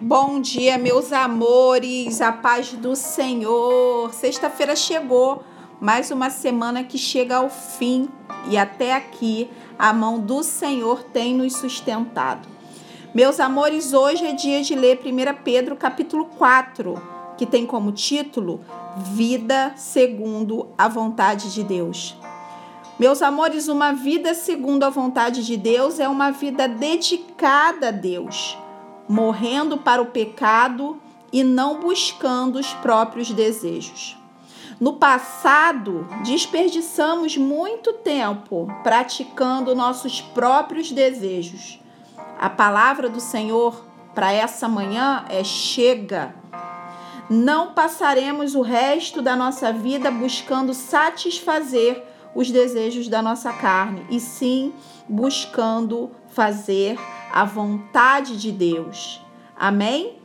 Bom dia, meus amores, a paz do Senhor. Sexta-feira chegou, mais uma semana que chega ao fim e até aqui a mão do Senhor tem nos sustentado. Meus amores, hoje é dia de ler 1 Pedro capítulo 4, que tem como título Vida segundo a vontade de Deus. Meus amores, uma vida segundo a vontade de Deus é uma vida dedicada a Deus, morrendo para o pecado e não buscando os próprios desejos. No passado, desperdiçamos muito tempo praticando nossos próprios desejos. A palavra do Senhor para essa manhã é: chega. Não passaremos o resto da nossa vida buscando satisfazer os desejos da nossa carne, e sim buscando fazer a vontade de Deus. Amém?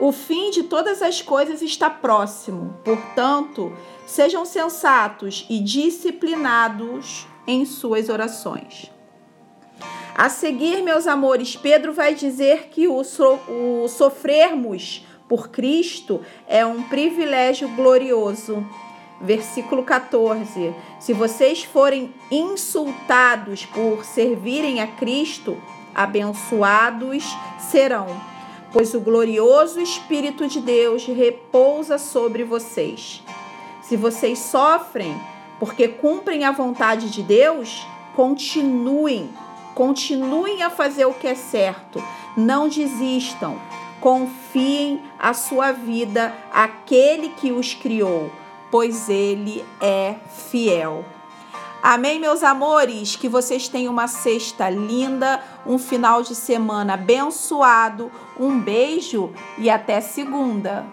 O fim de todas as coisas está próximo, portanto, sejam sensatos e disciplinados em suas orações. A seguir, meus amores, Pedro vai dizer que o, so, o sofrermos por Cristo é um privilégio glorioso versículo 14: Se vocês forem insultados por servirem a Cristo, abençoados serão, pois o glorioso Espírito de Deus repousa sobre vocês. Se vocês sofrem porque cumprem a vontade de Deus, continuem, continuem a fazer o que é certo, não desistam, confiem a sua vida àquele que os criou pois ele é fiel. Amém, meus amores? Que vocês tenham uma sexta linda, um final de semana abençoado. Um beijo e até segunda.